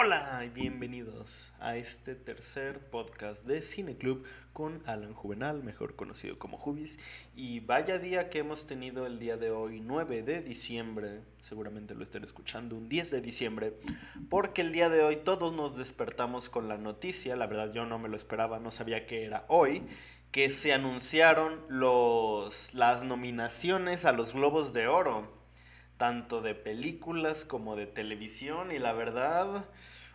Hola y bienvenidos a este tercer podcast de Cine Club con Alan Juvenal, mejor conocido como Jubis. Y vaya día que hemos tenido el día de hoy, 9 de diciembre, seguramente lo estén escuchando, un 10 de diciembre, porque el día de hoy todos nos despertamos con la noticia, la verdad yo no me lo esperaba, no sabía que era hoy, que se anunciaron los, las nominaciones a los Globos de Oro tanto de películas como de televisión y la verdad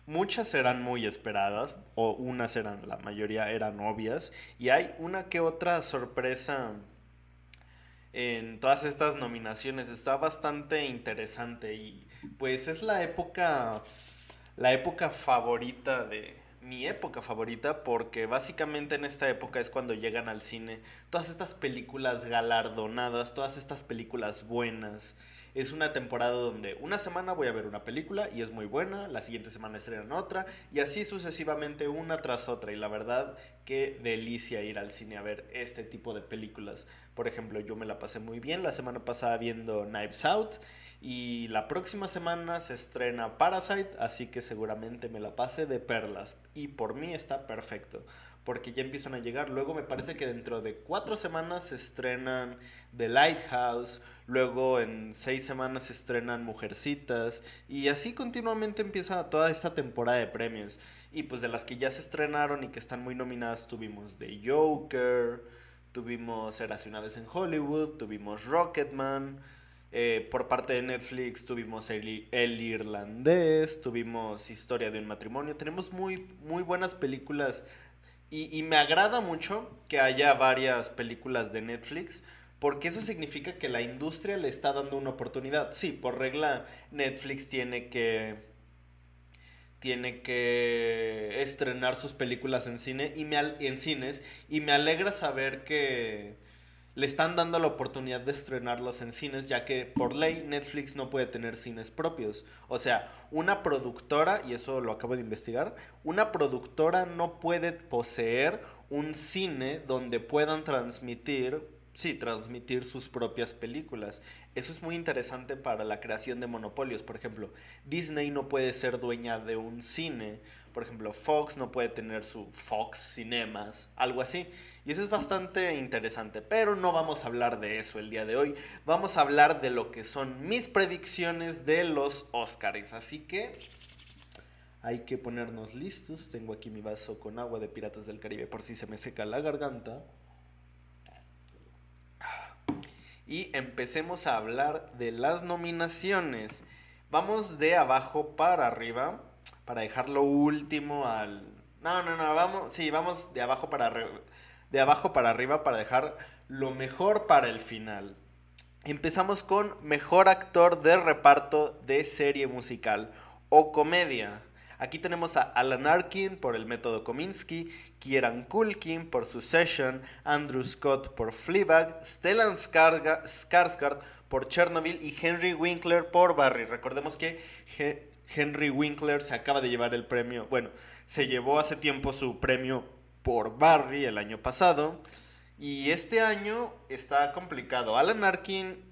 muchas eran muy esperadas o unas eran, la mayoría eran obvias y hay una que otra sorpresa en todas estas nominaciones, está bastante interesante y pues es la época, la época favorita de, mi época favorita porque básicamente en esta época es cuando llegan al cine todas estas películas galardonadas, todas estas películas buenas es una temporada donde una semana voy a ver una película y es muy buena, la siguiente semana estrenan otra y así sucesivamente una tras otra. Y la verdad, qué delicia ir al cine a ver este tipo de películas. Por ejemplo, yo me la pasé muy bien la semana pasada viendo Knives Out y la próxima semana se estrena Parasite, así que seguramente me la pase de perlas. Y por mí está perfecto porque ya empiezan a llegar. Luego me parece que dentro de cuatro semanas se estrenan The Lighthouse, luego en seis semanas se estrenan Mujercitas, y así continuamente empieza toda esta temporada de premios. Y pues de las que ya se estrenaron y que están muy nominadas tuvimos The Joker, tuvimos Eras una vez en Hollywood, tuvimos Rocketman. Eh, por parte de Netflix tuvimos el, el, Irlandés, tuvimos Historia de un matrimonio. Tenemos muy, muy buenas películas y, me agrada mucho que haya varias películas de Netflix, porque eso significa que la industria le está dando una oportunidad. Sí, por regla, Netflix tiene que tiene que estrenar sus películas en cine y me en cines y me alegra saber que le están dando la oportunidad de estrenarlos en cines, ya que por ley Netflix no puede tener cines propios. O sea, una productora, y eso lo acabo de investigar, una productora no puede poseer un cine donde puedan transmitir, sí, transmitir sus propias películas. Eso es muy interesante para la creación de monopolios. Por ejemplo, Disney no puede ser dueña de un cine. Por ejemplo, Fox no puede tener su Fox Cinemas, algo así. Y eso es bastante interesante, pero no vamos a hablar de eso el día de hoy. Vamos a hablar de lo que son mis predicciones de los Oscars. Así que hay que ponernos listos. Tengo aquí mi vaso con agua de Piratas del Caribe por si se me seca la garganta. Y empecemos a hablar de las nominaciones. Vamos de abajo para arriba para dejar lo último al... No, no, no, vamos, sí, vamos de abajo para arriba de abajo para arriba para dejar lo mejor para el final. Empezamos con mejor actor de reparto de serie musical o comedia. Aquí tenemos a Alan Arkin por el método Kominsky, Kieran Culkin por Succession, Andrew Scott por Fleabag, Stellan Skarsgård por Chernobyl y Henry Winkler por Barry. Recordemos que Henry Winkler se acaba de llevar el premio, bueno, se llevó hace tiempo su premio por Barry el año pasado. Y este año está complicado. Alan Arkin,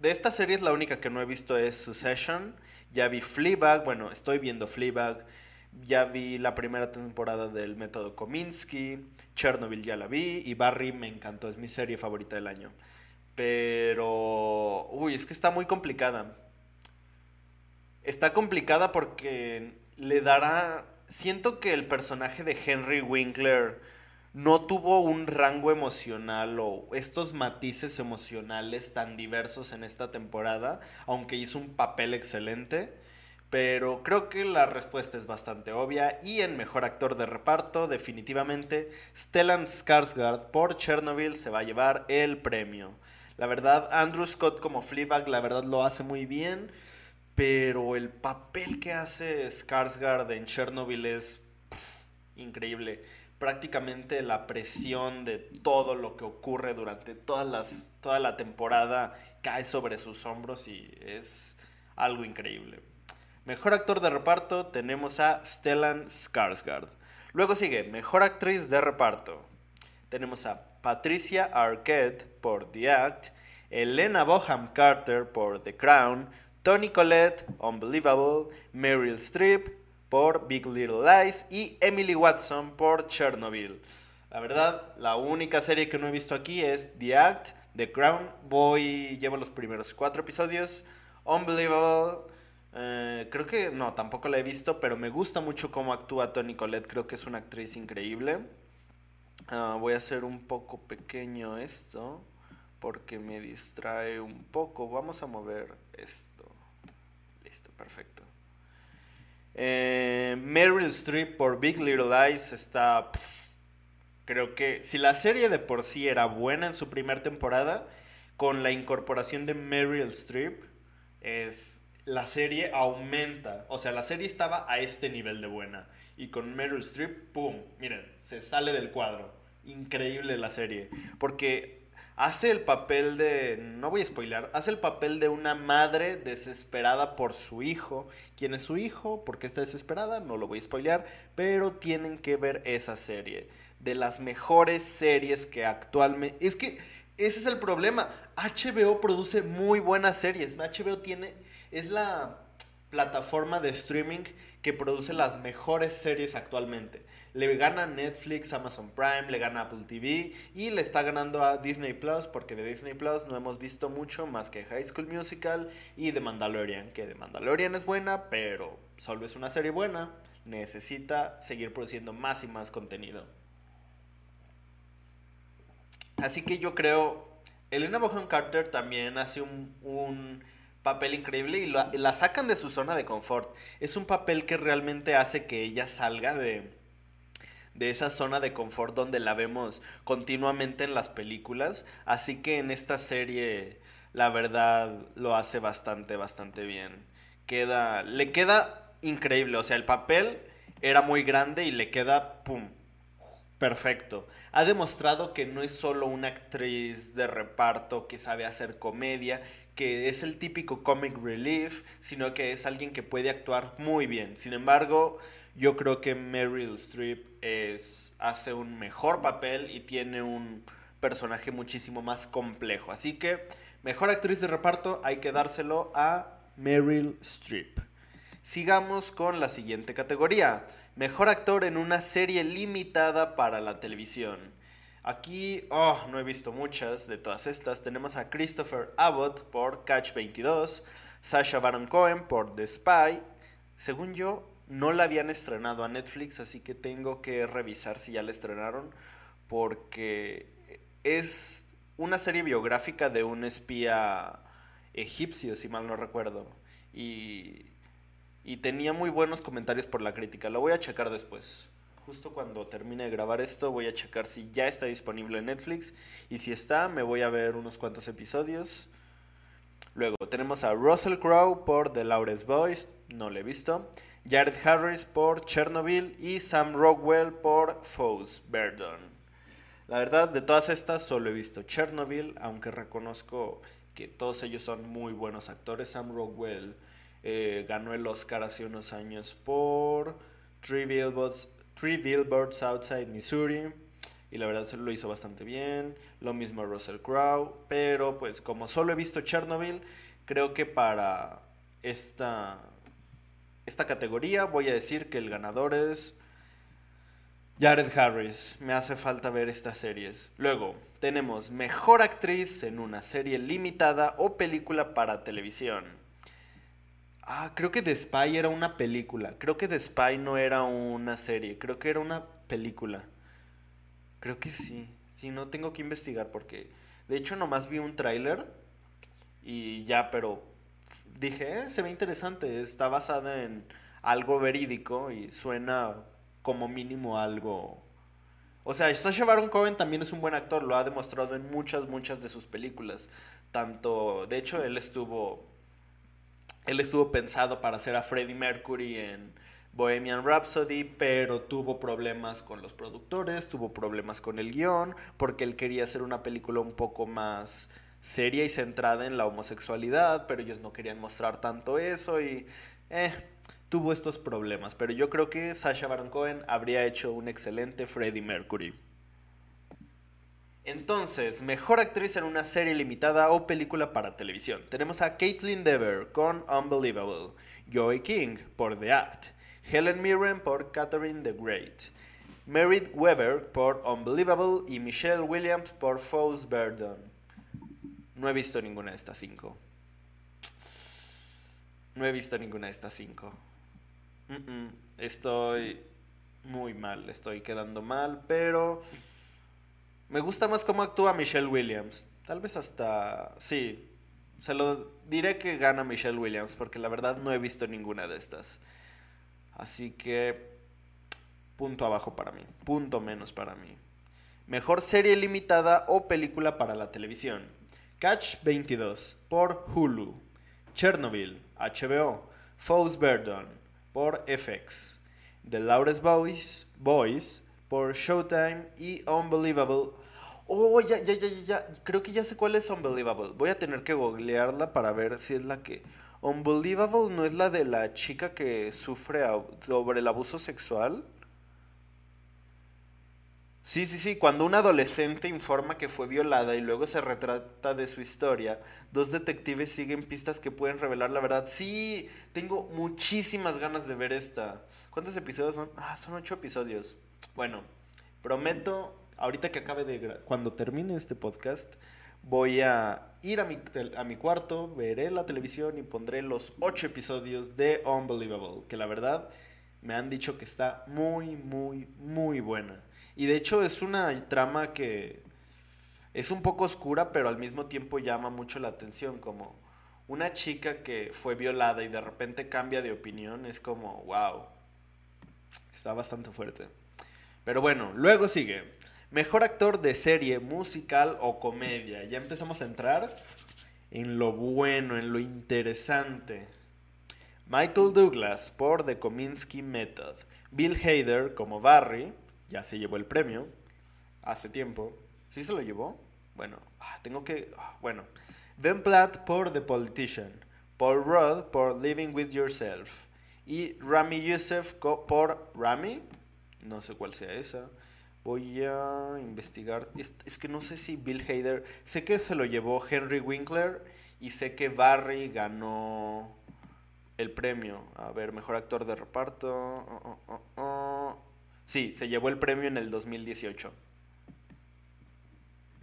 de esta serie es la única que no he visto es Succession. Ya vi Fleabag, bueno, estoy viendo Fleabag. Ya vi la primera temporada del método Kominsky. Chernobyl ya la vi. Y Barry me encantó, es mi serie favorita del año. Pero... Uy, es que está muy complicada. Está complicada porque le dará siento que el personaje de Henry Winkler no tuvo un rango emocional o estos matices emocionales tan diversos en esta temporada, aunque hizo un papel excelente. Pero creo que la respuesta es bastante obvia y en mejor actor de reparto, definitivamente, Stellan Skarsgård por Chernobyl se va a llevar el premio. La verdad, Andrew Scott como Fleabag, la verdad lo hace muy bien pero el papel que hace Skarsgård en Chernobyl es increíble. Prácticamente la presión de todo lo que ocurre durante toda la temporada cae sobre sus hombros y es algo increíble. Mejor actor de reparto tenemos a Stellan Skarsgård. Luego sigue Mejor actriz de reparto. Tenemos a Patricia Arquette por The Act, Elena Boham Carter por The Crown, Tony Collette, Unbelievable, Meryl Streep por Big Little Lies y Emily Watson por Chernobyl. La verdad, la única serie que no he visto aquí es The Act, The Crown. Voy, llevo los primeros cuatro episodios. Unbelievable. Eh, creo que no, tampoco la he visto, pero me gusta mucho cómo actúa Toni Collette. Creo que es una actriz increíble. Ah, voy a hacer un poco pequeño esto porque me distrae un poco. Vamos a mover esto. Listo, perfecto. Eh, Meryl Streep por Big Little Lies está... creo que si la serie de por sí era buena en su primera temporada, con la incorporación de Meryl Streep, es, la serie aumenta. O sea, la serie estaba a este nivel de buena. Y con Meryl Streep, ¡pum! Miren, se sale del cuadro. Increíble la serie. Porque hace el papel de, no voy a spoiler, hace el papel de una madre desesperada por su hijo. ¿Quién es su hijo? ¿Por qué está desesperada? No lo voy a spoilear, pero tienen que ver esa serie. De las mejores series que actualmente... Es que ese es el problema. HBO produce muy buenas series. HBO tiene... Es la plataforma de streaming que produce las mejores series actualmente. Le gana Netflix, Amazon Prime, le gana Apple TV y le está ganando a Disney Plus porque de Disney Plus no hemos visto mucho más que High School Musical y The Mandalorian, que The Mandalorian es buena, pero solo es una serie buena, necesita seguir produciendo más y más contenido. Así que yo creo, Elena Bohan Carter también hace un papel increíble y la, sacan de su zona de confort. Es un papel que realmente hace que ella salga de, de esa zona de confort donde la vemos continuamente en las películas. Así que en esta serie, la verdad, lo hace bastante, bastante bien. Queda, le queda increíble. O sea, el papel era muy grande y le queda, ¡pum! Perfecto. Ha demostrado que no es solo una actriz de reparto que sabe hacer comedia, que es el típico comic relief, sino que es alguien que puede actuar muy bien. Sin embargo, yo creo que Meryl Streep hace un mejor papel y tiene un personaje muchísimo más complejo. Así que, mejor actriz de reparto hay que dárselo a Meryl Streep. Sigamos con la siguiente categoría. Mejor actor en una serie limitada para la televisión. Aquí, oh, no he visto muchas de todas estas. Tenemos a Christopher Abbott por Catch 22, Sasha Baron Cohen por The Spy. Según yo, no la habían estrenado a Netflix, así que tengo que revisar si ya la estrenaron, porque es una serie biográfica de un espía egipcio, si mal no recuerdo. Y, y tenía muy buenos comentarios por la crítica. Lo voy a checar después justo cuando termine de grabar esto voy a checar si ya está disponible en Netflix y si está me voy a ver unos cuantos episodios. Luego tenemos a Russell Crowe por The Loudest Voice, no lo he visto. Jared Harris por Chernobyl y Sam Rockwell por Foes Verdon. La verdad, de todas estas solo he visto Chernobyl, aunque reconozco que todos ellos son muy buenos actores. Sam Rockwell eh, ganó el Oscar hace unos años por Trivial Billboards Three Billboards Outside Missouri. Y la verdad se lo hizo bastante bien. Lo mismo Russell Crowe. Pero pues como solo he visto Chernobyl, creo que para esta, esta categoría voy a decir que el ganador es Jared Harris. Me hace falta ver estas series. Luego tenemos Mejor Actriz en una serie limitada o película para televisión. Ah, creo que The Spy era una película. Creo que The Spy no era una serie. Creo que era una película. Creo que sí. Sí, no tengo que investigar porque... De hecho, nomás vi un tráiler y ya, pero dije, eh, se ve interesante. Está basada en algo verídico y suena como mínimo algo... O sea, Sacha Baron Cohen también es un buen actor. Lo ha demostrado en muchas, muchas de sus películas. Tanto... De hecho, él estuvo él estuvo pensado para hacer a Freddie Mercury en Bohemian Rhapsody, pero tuvo problemas con los productores, tuvo problemas con el guion, porque él quería hacer una película un poco más seria y centrada en la homosexualidad, pero ellos no querían mostrar tanto eso y eh, tuvo estos problemas. Pero yo creo que Sasha Baron Cohen habría hecho un excelente Freddie Mercury. Entonces, mejor actriz en una serie limitada o película para televisión. Tenemos a Caitlin Dever con Unbelievable, Joey King por The Act, Helen Mirren por Catherine the Great, Merritt Weber por Unbelievable y Michelle Williams por Foes Verdon. No he visto ninguna de estas cinco. No he visto ninguna de estas cinco. Estoy muy mal, estoy quedando mal, pero me gusta más cómo actúa Michelle Williams. Tal vez hasta... Sí, se lo diré que gana Michelle Williams, porque la verdad no he visto ninguna de estas. Así que... Punto abajo para mí, punto menos para mí. Mejor serie limitada o película para la televisión. Catch 22 por Hulu. Chernobyl, HBO. Foes Verdon por FX. The Loudest Boys, Boys por Showtime y Unbelievable. Oh, ya, ya, ya, ya, creo que ya sé cuál es Unbelievable. Voy a tener que googlearla para ver si es la que... Unbelievable no es la de la chica que sufre sobre el abuso sexual. Sí, sí, sí, cuando un adolescente informa que fue violada y luego se retrata de su historia, dos detectives siguen pistas que pueden revelar la verdad. Sí, tengo muchísimas ganas de ver esta. ¿Cuántos episodios son? Ah, son ocho episodios. Bueno, prometo, ahorita que acabe de... Cuando termine este podcast, voy a ir a mi, a mi cuarto, veré la televisión y pondré los ocho episodios de Unbelievable, que la verdad me han dicho que está muy, muy, muy buena. Y de hecho es una trama que es un poco oscura, pero al mismo tiempo llama mucho la atención, como una chica que fue violada y de repente cambia de opinión, es como, wow, está bastante fuerte. Pero bueno, luego sigue. Mejor actor de serie, musical o comedia. Ya empezamos a entrar en lo bueno, en lo interesante. Michael Douglas por The Kominsky Method. Bill Hader como Barry ya se llevó el premio hace tiempo. ¿Sí se lo llevó? Bueno, ah, tengo que... Ah, bueno. Ben Platt por The Politician. Paul Rudd por Living With Yourself. Y Rami Youssef por Rami. No sé cuál sea esa. Voy a investigar. Es, es, que no sé si Bill Hader. Sé que se lo llevó Henry Winkler. Y sé que Barry ganó el premio. A ver, mejor actor de reparto. Oh, oh, oh, Sí, se llevó el premio en el 2018.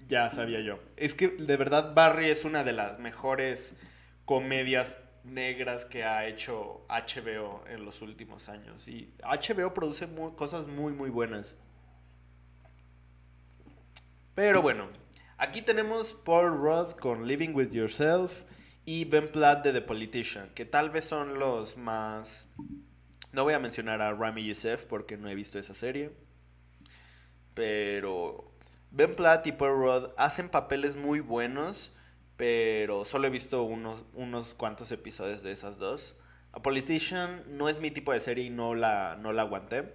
Ya sabía yo. Es que de verdad Barry es una de las mejores comedias negras que ha hecho HBO en los últimos años. Y HBO produce cosas muy, muy buenas. Pero bueno, aquí tenemos Paul Rudd con Living with Yourself y Ben Platt de The Politician, que tal vez son los más no voy a mencionar a Rami Youssef porque no he visto esa serie. Pero Ben Platt y Paul Rudd hacen papeles muy buenos, pero solo he visto unos, unos cuantos episodios de esas dos. A Politician no es mi tipo de serie y no la, no la aguanté.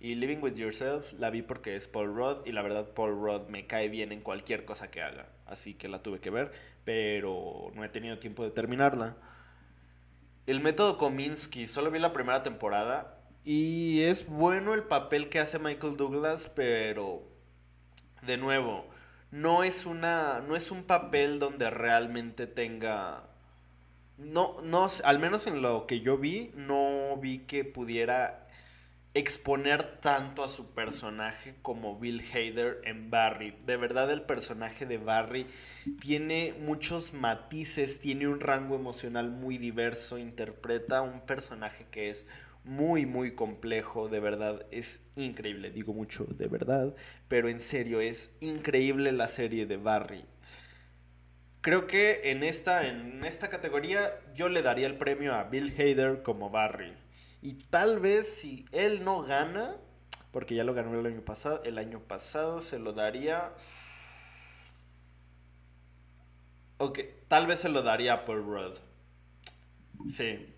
Y Living with Yourself la vi porque es Paul Rudd y la verdad Paul Rudd me cae bien en cualquier cosa que haga. Así que la tuve que ver, pero no he tenido tiempo de terminarla. El método Kominsky, solo vi la primera temporada y es bueno el papel que hace Michael Douglas, pero de nuevo, no es una no es un papel donde realmente tenga no no al menos en lo que yo vi no vi que pudiera exponer tanto a su personaje como Bill Hader en Barry. De verdad el personaje de Barry tiene muchos matices, tiene un rango emocional muy diverso, interpreta un personaje que es muy muy complejo, de verdad es increíble, digo mucho de verdad, pero en serio es increíble la serie de Barry. Creo que en esta, en esta categoría yo le daría el premio a Bill Hader como Barry. Y tal vez si él no gana, porque ya lo ganó el año pasado, el año pasado se lo daría... Ok, tal vez se lo daría a Paul Rudd. Sí.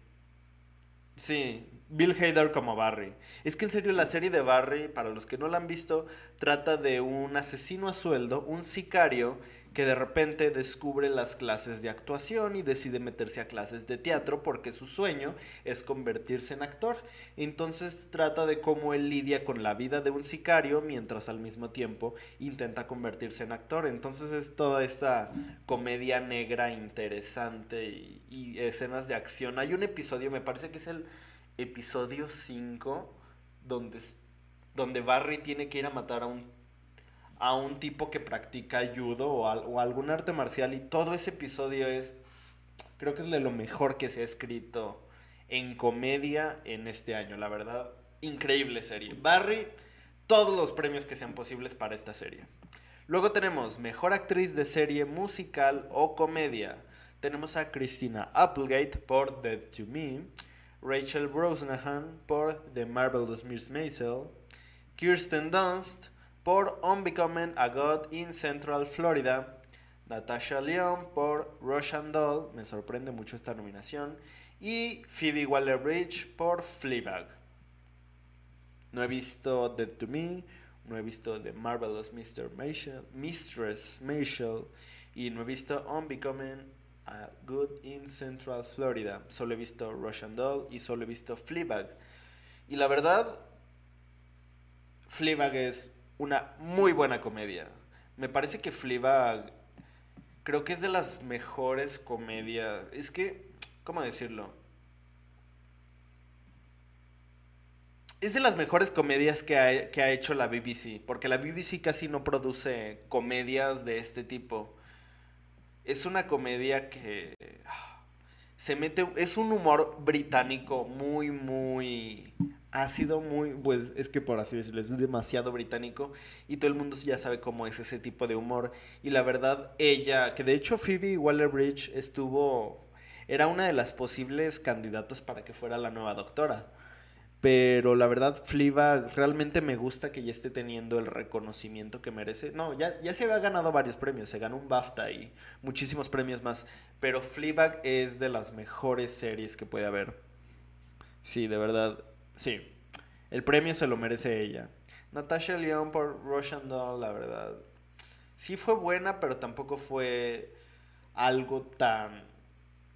Sí, Bill Hader como Barry. Es que en serio la serie de Barry, para los que no la han visto, trata de un asesino a sueldo, un sicario que de repente descubre las clases de actuación y decide meterse a clases de teatro porque su sueño es convertirse en actor. Entonces trata de cómo él lidia con la vida de un sicario mientras al mismo tiempo intenta convertirse en actor. Entonces es toda esta comedia negra interesante y, escenas de acción. Hay un episodio, me parece que es el episodio 5, donde, donde Barry tiene que ir a matar a un, a un tipo que practica judo o, algún arte marcial y todo ese episodio es, creo que es de lo mejor que se ha escrito en comedia en este año, la verdad. Increíble serie. Barry, todos los premios que sean posibles para esta serie. Luego tenemos Mejor Actriz de Serie Musical o Comedia. Tenemos a Christina Applegate por Dead to Me, Rachel Brosnahan por The Marvelous Miss Maisel, Kirsten Dunst por Unbecoming a God in Central Florida, Natasha Leon por Russian Doll, me sorprende mucho esta nominación, y Phoebe Waller-Bridge por Fleabag. No he visto Dead to Me, no he visto The Marvelous Mr. Mistress Maisel y no he visto Unbecoming Good in Central Florida. Solo he visto Russian Doll y solo he visto Fleabag. Y la verdad, Fleabag es una muy buena comedia. Me parece que Fleabag creo que es de las mejores comedias. Es que, ¿cómo decirlo? Es de las mejores comedias que ha, hecho la BBC, porque la BBC casi no produce comedias de este tipo es una comedia que ah, se mete, es un humor británico muy, muy ácido, muy, pues es que por así decirlo, es demasiado británico y todo el mundo ya sabe cómo es ese tipo de humor. Y la verdad, ella, que de hecho Phoebe Waller-Bridge estuvo, era una de las posibles candidatas para que fuera la nueva doctora. Pero la verdad, Fleabag realmente me gusta que ya esté teniendo el reconocimiento que merece. No, ya, ya se había ganado varios premios. Se ganó un BAFTA y muchísimos premios más. Pero Fleabag es de las mejores series que puede haber. Sí, de verdad. Sí. El premio se lo merece ella. Natasha León por Russian Doll, la verdad. Sí fue buena, pero tampoco fue algo tan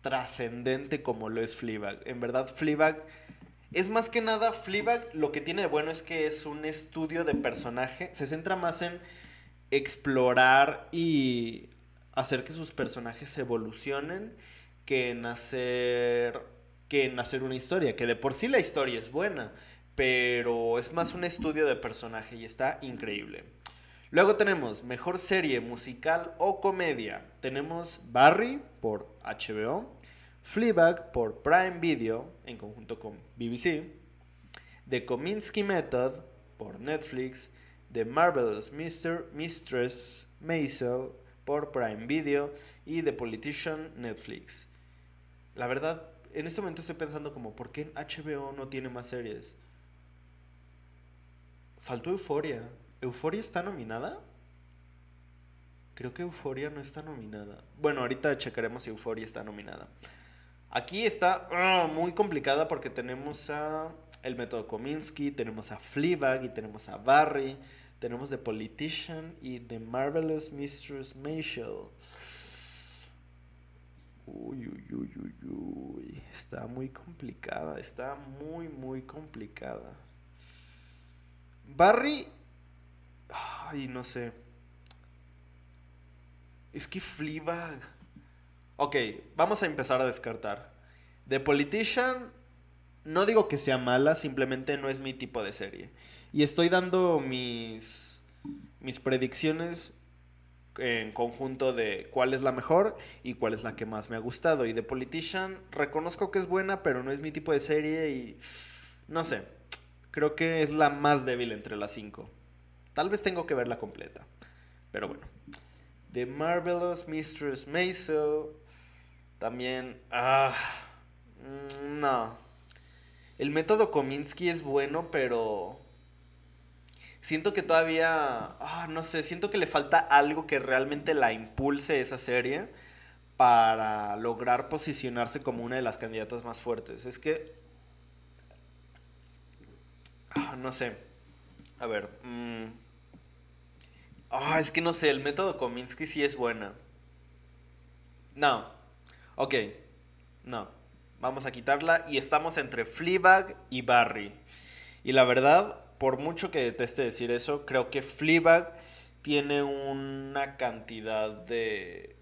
trascendente como lo es Fleabag. En verdad, Fleabag es más que nada, Fleabag lo que tiene de bueno es que es un estudio de personaje. Se centra más en explorar y hacer que sus personajes evolucionen que en hacer que en hacer una historia, que de por sí la historia es buena, pero es más un estudio de personaje y está increíble. Luego tenemos mejor serie musical o comedia. Tenemos Barry por HBO, Fleabag por Prime Video en conjunto con BBC, The Kominsky Method por Netflix, The Marvelous Mr. Mistress Maisel por Prime Video y The Politician Netflix. La verdad, en este momento estoy pensando como, ¿por qué HBO no tiene más series? Faltó Euforia. ¿Euforia está nominada? Creo que Euforia no está nominada. Bueno, ahorita checaremos si Euforia está nominada. Aquí está ah, muy complicada porque tenemos a el método Kominsky, tenemos a Fleabag y tenemos a Barry, tenemos The Politician y The Marvelous Mistress Maisel. Uy, uy, uy, uy, uy. Está muy complicada, está muy, muy complicada. Barry... Ay, no sé. Es que Fleabag... Ok, vamos a empezar a descartar. The Politician, no digo que sea mala, simplemente no es mi tipo de serie. Y estoy dando mis, mis predicciones en conjunto de cuál es la mejor y cuál es la que más me ha gustado. Y The Politician reconozco que es buena, pero no es mi tipo de serie y no sé, creo que es la más débil entre las cinco. Tal vez tengo que verla completa, pero bueno. The Marvelous Mistress Maisel también, ah, mm, no. El método Kominsky es bueno, pero siento que todavía, ah, no sé, siento que le falta algo que realmente la impulse esa serie para lograr posicionarse como una de las candidatas más fuertes. Es que, ah, no sé, a ver, mm, ah, es que no sé, el método Kominsky sí es buena. No, Ok, no. Vamos a quitarla y estamos entre Fleabag y Barry. Y la verdad, por mucho que deteste decir eso, creo que Fleabag tiene una cantidad de...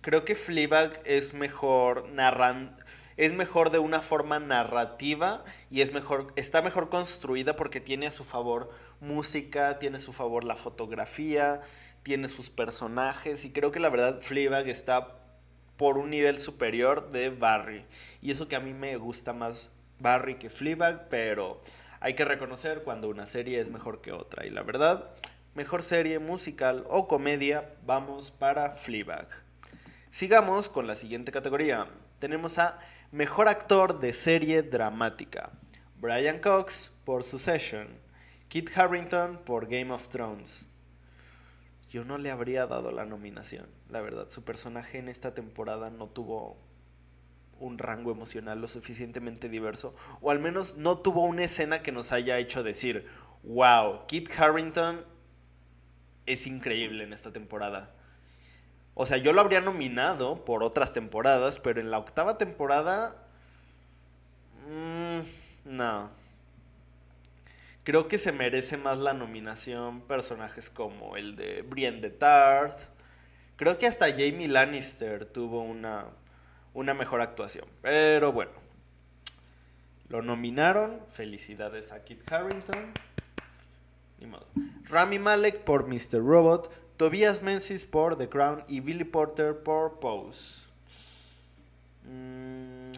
Creo que Fleabag es mejor narrando... es mejor de una forma narrativa y es mejor, está mejor construida porque tiene a su favor música, tiene a su favor la fotografía, tiene sus personajes y creo que la verdad Fleabag está por un nivel superior de Barry. Y eso que a mí me gusta más Barry que Fleabag, pero hay que reconocer cuando una serie es mejor que otra. Y la verdad, mejor serie musical o comedia, vamos para Fleabag. Sigamos con la siguiente categoría. Tenemos a Mejor Actor de Serie Dramática. Brian Cox por Succession. Kit Harrington por Game of Thrones. Yo no le habría dado la nominación, la verdad. Su personaje en esta temporada no tuvo un rango emocional lo suficientemente diverso, o al menos no tuvo una escena que nos haya hecho decir, wow, Kit Harrington es increíble en esta temporada. O sea, yo lo habría nominado por otras temporadas, pero en la octava temporada... Mmm, no. Creo que se merece más la nominación personajes como el de Brienne de Tarth. Creo que hasta Jamie Lannister tuvo una, una mejor actuación. Pero bueno. Lo nominaron. Felicidades a Kit Harrington. Ni modo. Rami Malek por Mr. Robot. Tobias Menzies por The Crown y Billy Porter por Pose. Mm,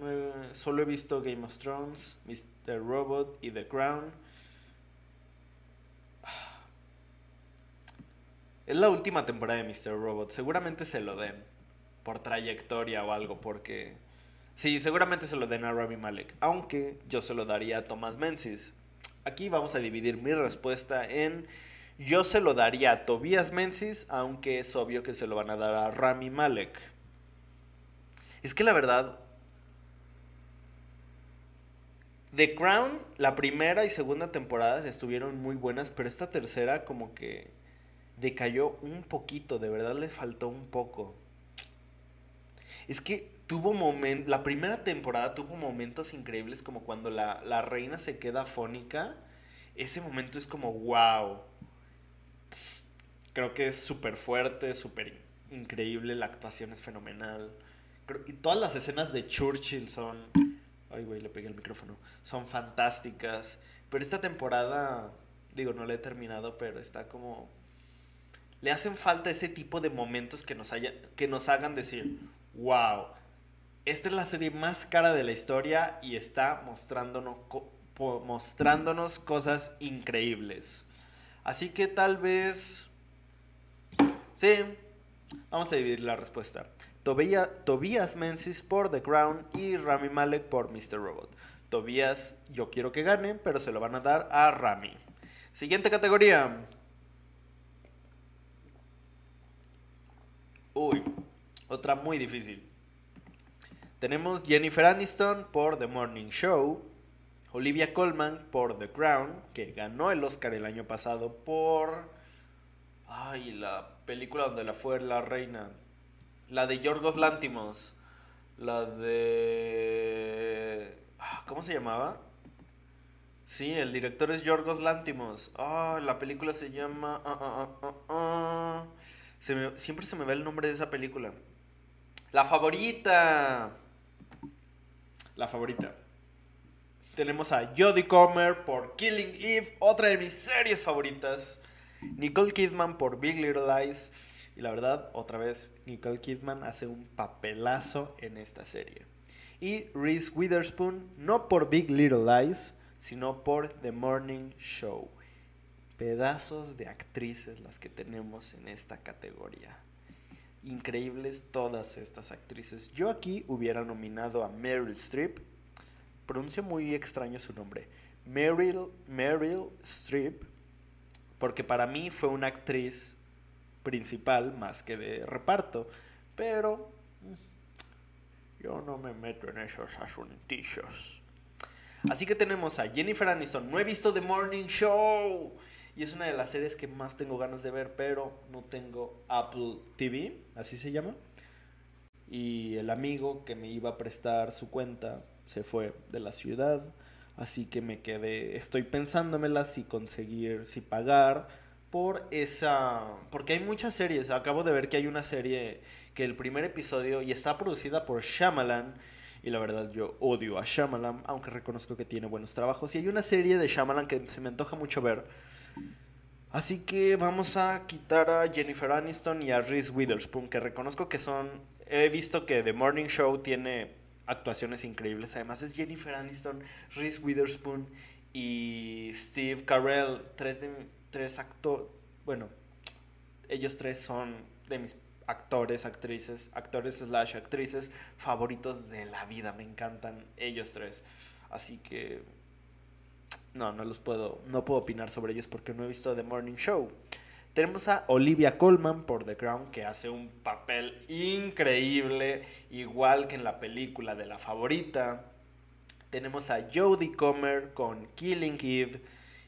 eh, solo he visto Game of Thrones, Mr. Robot y The Crown. Es la última temporada de Mr. Robot. Seguramente se lo den. Por trayectoria o algo. Porque. Sí, seguramente se lo den a Rami Malek. Aunque yo se lo daría a Thomas Menzies. Aquí vamos a dividir mi respuesta en yo se lo daría a Tobias Menzies, aunque es obvio que se lo van a dar a Rami Malek. Es que la verdad, The Crown, la primera y segunda temporada estuvieron muy buenas, pero esta tercera como que decayó un poquito, de verdad le faltó un poco. Es que tuvo momentos, la primera temporada tuvo momentos increíbles como cuando la, la reina se queda fónica. Ese momento es como, wow Creo que es súper fuerte, súper increíble, la actuación es fenomenal. y todas las escenas de Churchill son... Ay, güey, le pegué el micrófono. Son fantásticas. Pero esta temporada, digo, no la he terminado, pero está como... Le hacen falta ese tipo de momentos que nos, haya, que nos hagan decir, wow, esta es la serie más cara de la historia y está mostrándonos, mostrándonos cosas increíbles. Así que tal vez Sí, vamos a dividir la respuesta. Tobias Menzies por The Crown y Rami Malek por Mr. Robot. Tobias, yo quiero que gane, pero se lo van a dar a Rami. Siguiente categoría. Uy, otra muy difícil. Tenemos Jennifer Aniston por The Morning Show, Olivia Colman por The Crown, que ganó el Oscar el año pasado por Ay, la película donde la fue la reina. La de Yorgos Lántimos. La de. Ah, ¿Cómo se llamaba? Sí, el director es Yorgos Lántimos. Ah, la película se llama. Siempre se me va el nombre de esa película. La favorita. La favorita. Tenemos a Jodie Comer por Killing Eve, otra de mis series favoritas. Nicole Kidman por Big Little Lies. Y la verdad, otra vez, Nicole Kidman hace un papelazo en esta serie. Y Reese Witherspoon, no por Big Little Lies, sino por The Morning Show. Pedazos de actrices las que tenemos en esta categoría. Increíbles todas estas actrices. Yo aquí hubiera nominado a Meryl Streep. Pronuncio muy extraño su nombre. Meryl, Meryl Streep porque para mí fue una actriz principal más que de reparto, pero mm, yo no me meto en esos asuntillos. Así que tenemos a Jennifer Aniston. No he visto The Morning Show. Y es una de las series que más tengo ganas de ver, pero no tengo Apple TV, así se llama. Y el amigo que me iba a prestar su cuenta se fue de la ciudad. Así que me quedé, estoy pensándomela si conseguir, si pagar por esa... Porque hay muchas series, acabo de ver que hay una serie que el primer episodio, y está producida por Shyamalan, Y la verdad yo odio a Shyamalan, aunque reconozco que tiene buenos trabajos. Y hay una serie de Shyamalan que se me antoja mucho ver. Así que vamos a quitar a Jennifer Aniston y a Reese Witherspoon, que reconozco que son... He visto que The Morning Show tiene actuaciones increíbles. Además es Jennifer Aniston, Reese Witherspoon y Steve Carell, tres, tres actores... Bueno, ellos tres son de mis actores, actrices, actores slash actrices favoritos de la vida. Me encantan ellos tres. Así que no, no los puedo, no puedo opinar sobre ellos porque no he visto The Morning Show. Tenemos a Olivia Colman por The Crown, que hace un papel increíble, igual que en la película de la favorita. Tenemos a Jodie Comer con Killing Eve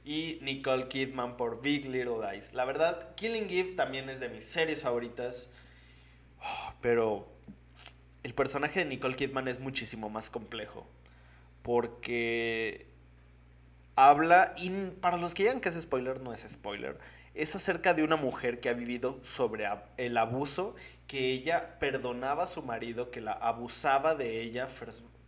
y Nicole Kidman por Big Little Lies. La verdad, Killing Eve también es de mis series favoritas, pero el personaje de Nicole Kidman es muchísimo más complejo, porque habla, y para los que digan que es spoiler, no es spoiler, es acerca de una mujer que ha vivido sobre el abuso, que ella perdonaba a su marido, que la abusaba de ella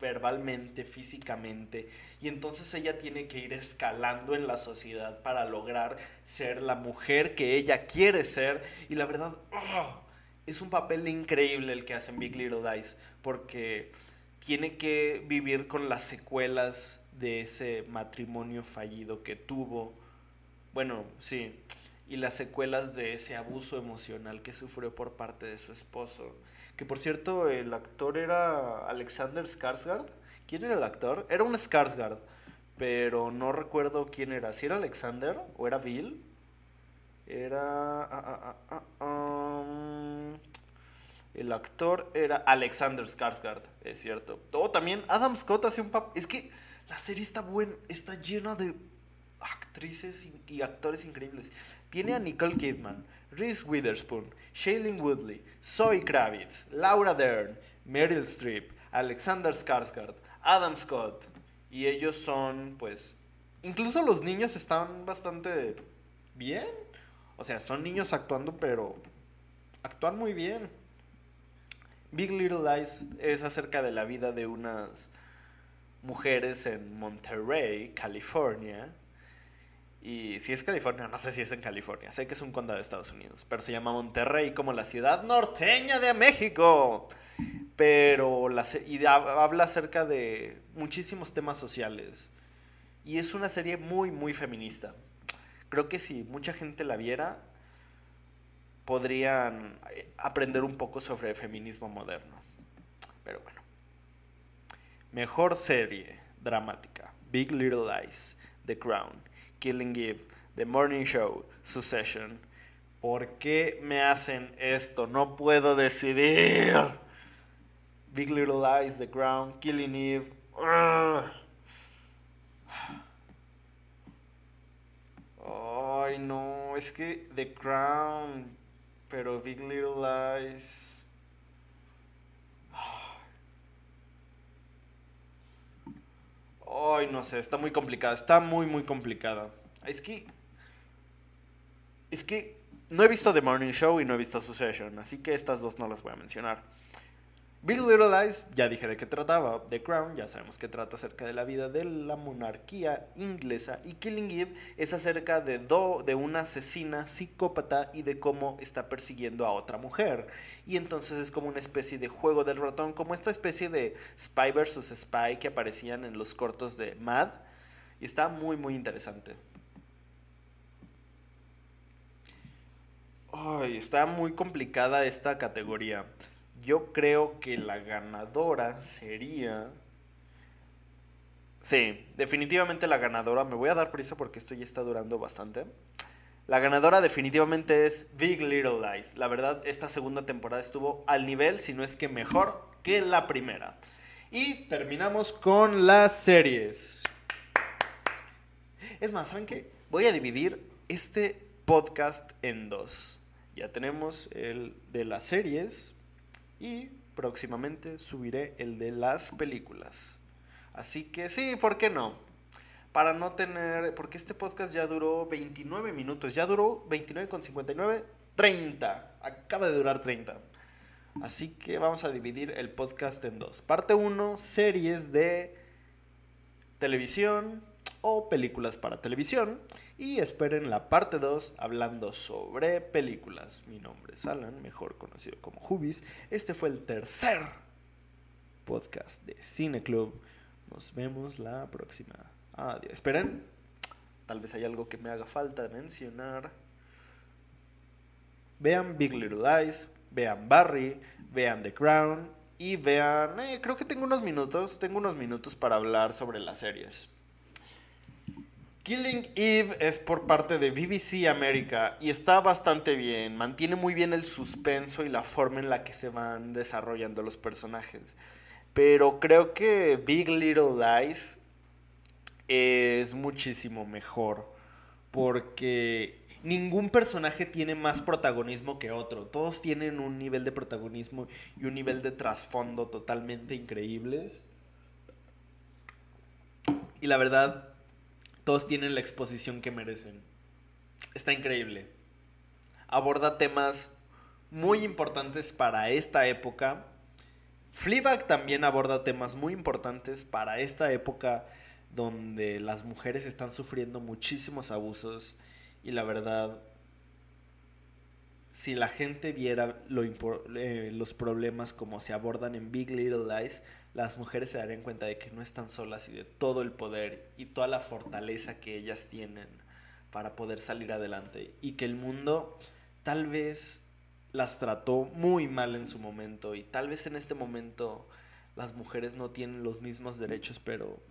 verbalmente, físicamente, y entonces ella tiene que ir escalando en la sociedad para lograr ser la mujer que ella quiere ser, y la verdad, ¡oh! es un papel increíble el que hace en Big Little Lies, porque tiene que vivir con las secuelas de ese matrimonio fallido que tuvo. Bueno, sí. Y las secuelas de ese abuso emocional que sufrió por parte de su esposo. Que por cierto, el actor era Alexander Skarsgård. ¿Quién era el actor? Era un Skarsgård, pero no recuerdo quién era. ¿Si era Alexander o era Bill? Era... Ah, ah, ah, um, el actor era Alexander Skarsgård, es cierto. O también Adam Scott hace un papel... Es que la serie está buena, está llena de actrices y actores increíbles. Tiene a Nicole Kidman, Reese Witherspoon, Shailene Woodley, Zoe Kravitz, Laura Dern, Meryl Streep, Alexander Skarsgård, Adam Scott. Y ellos son, pues, incluso los niños están bastante bien. O sea, son niños actuando, pero actúan muy bien. Big Little Lies es acerca de la vida de unas mujeres en Monterrey, California. Y si es California, no sé si es en California, sé que es un condado de Estados Unidos, pero se llama Monterrey como la ciudad norteña de México. Pero la, y habla acerca de muchísimos temas sociales. Y es una serie muy, muy feminista. Creo que si mucha gente la viera, podrían eh, aprender un poco sobre el feminismo moderno. Pero bueno. Mejor serie dramática: Big Little Lies, The Crown, Killing Eve, The Morning Show, Succession. ¿Por qué me hacen esto? No puedo decidir. Big Little Lies, The Crown, Killing Eve. Ay, no, es que The Crown, pero Big Little Lies. Ay, no sé, está muy complicada, está muy, muy complicada. Es que... Es que no he visto The Morning Show y no he visto Succession, así que estas dos no las voy a mencionar. Big Little Lies, ya dije de qué trataba. The Crown, ya sabemos que trata acerca de la vida de la monarquía inglesa. Y Killing Eve es acerca de, do, de una asesina psicópata y de cómo está persiguiendo a otra mujer. Y entonces es como una especie de juego del ratón, como esta especie de Spy vs. Spy que aparecían en los cortos de Mad. Y está muy, muy interesante. Ay, está muy complicada esta categoría. Yo creo que la ganadora sería... Sí, definitivamente la ganadora. Me voy a dar prisa porque esto ya está durando bastante. La ganadora definitivamente es Big Little Lies. La verdad, esta segunda temporada estuvo al nivel, si no es que mejor que la primera. Y terminamos con las series. Es más, ¿saben qué? Voy a dividir este podcast en dos. Ya tenemos el de las series y próximamente subiré el de las películas. Así que sí, ¿por qué no? Para no tener, porque este podcast ya duró 29 minutos, ya duró 29 con 59, 30, acaba de durar 30. Así que vamos a dividir el podcast en dos. Parte 1, series de televisión o películas para televisión. Y esperen la parte 2 hablando sobre películas. Mi nombre es Alan, mejor conocido como Hubis. Este fue el tercer podcast de Cine Club. Nos vemos la próxima. Adiós. Esperen, tal vez hay algo que me haga falta mencionar. Vean Big Little Lies, vean Barry, vean The Crown y vean, eh, creo que tengo unos minutos, tengo unos minutos para hablar sobre las series. Killing Eve es por parte de BBC América y está bastante bien, mantiene muy bien el suspenso y la forma en la que se van desarrollando los personajes. Pero creo que Big Little Lies es muchísimo mejor porque ningún personaje tiene más protagonismo que otro. Todos tienen un nivel de protagonismo y un nivel de trasfondo totalmente increíbles. Y la verdad, todos tienen la exposición que merecen. Está increíble. Aborda temas muy importantes para esta época. Fleabag también aborda temas muy importantes para esta época donde las mujeres están sufriendo muchísimos abusos y la verdad, si la gente viera eh, los problemas como se abordan en Big Little Lies, las mujeres se darían cuenta de que no están solas y de todo el poder y toda la fortaleza que ellas tienen para poder salir adelante y que el mundo tal vez las trató muy mal en su momento y tal vez en este momento las mujeres no tienen los mismos derechos, pero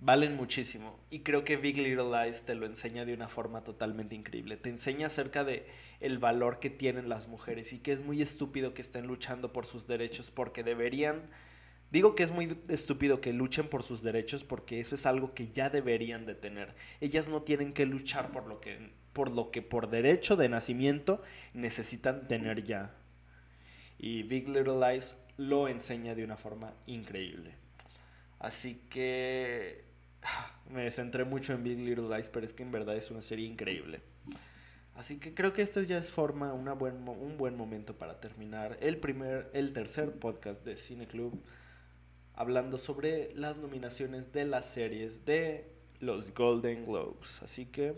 valen muchísimo. Y creo que Big Little Lies te lo enseña de una forma totalmente increíble. Te enseña acerca de el valor que tienen las mujeres y que es muy estúpido que estén luchando por sus derechos porque deberían Digo que es muy estúpido que luchen por sus derechos porque eso es algo que ya deberían de tener. Ellas no tienen que luchar por lo que por lo que por derecho de nacimiento necesitan tener ya. Y Big Little Lies lo enseña de una forma increíble. Así que me centré mucho en Big Little Lies, pero es que en verdad es una serie increíble. Así que creo que esto ya es forma, una buen, un buen momento para terminar el primer, el tercer podcast de Cine Club, hablando sobre las nominaciones de las series de los Golden Globes. Así que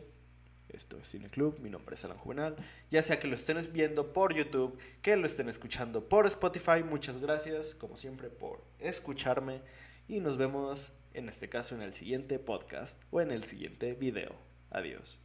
esto es Cine Club, mi nombre es Alan Juvenal. Ya sea que lo estén viendo por YouTube, que lo estén escuchando por Spotify, muchas gracias, como siempre, por escucharme. Y nos vemos en este caso en el siguiente podcast o en el siguiente video. Adiós.